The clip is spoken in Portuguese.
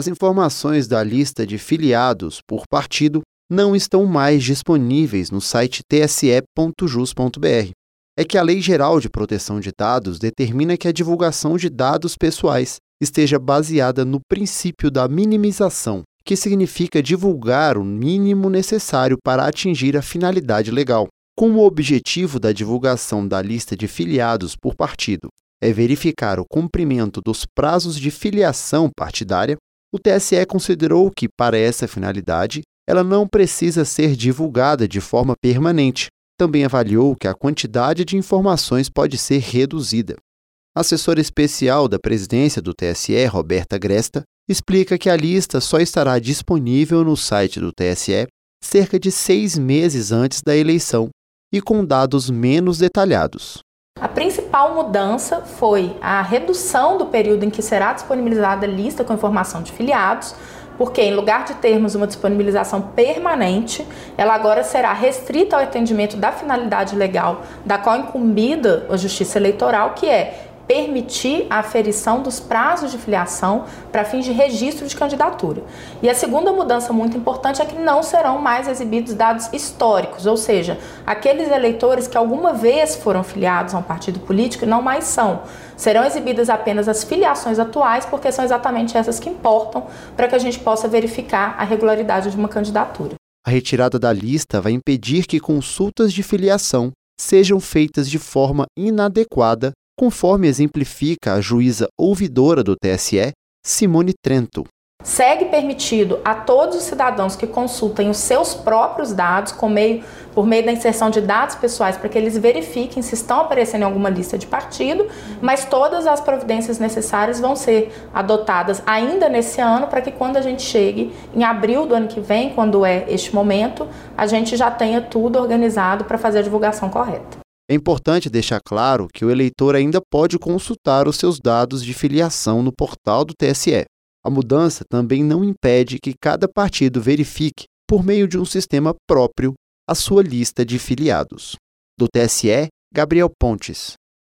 as informações da lista de filiados por partido não estão mais disponíveis no site tse.jus.br. É que a Lei Geral de Proteção de Dados determina que a divulgação de dados pessoais esteja baseada no princípio da minimização, que significa divulgar o mínimo necessário para atingir a finalidade legal. Como o objetivo da divulgação da lista de filiados por partido é verificar o cumprimento dos prazos de filiação partidária, o TSE considerou que, para essa finalidade, ela não precisa ser divulgada de forma permanente. Também avaliou que a quantidade de informações pode ser reduzida. A assessora especial da presidência do TSE, Roberta Gresta, explica que a lista só estará disponível no site do TSE cerca de seis meses antes da eleição e com dados menos detalhados. A principal mudança foi a redução do período em que será disponibilizada a lista com informação de filiados, porque em lugar de termos uma disponibilização permanente, ela agora será restrita ao atendimento da finalidade legal da qual incumbida a Justiça Eleitoral, que é permitir a aferição dos prazos de filiação para fins de registro de candidatura. E a segunda mudança muito importante é que não serão mais exibidos dados históricos, ou seja, aqueles eleitores que alguma vez foram filiados a um partido político não mais são. Serão exibidas apenas as filiações atuais, porque são exatamente essas que importam para que a gente possa verificar a regularidade de uma candidatura. A retirada da lista vai impedir que consultas de filiação sejam feitas de forma inadequada conforme exemplifica a juíza ouvidora do TSE, Simone Trento. Segue permitido a todos os cidadãos que consultem os seus próprios dados com meio, por meio da inserção de dados pessoais para que eles verifiquem se estão aparecendo em alguma lista de partido, mas todas as providências necessárias vão ser adotadas ainda nesse ano para que quando a gente chegue em abril do ano que vem, quando é este momento, a gente já tenha tudo organizado para fazer a divulgação correta. É importante deixar claro que o eleitor ainda pode consultar os seus dados de filiação no portal do TSE. A mudança também não impede que cada partido verifique, por meio de um sistema próprio, a sua lista de filiados. Do TSE, Gabriel Pontes.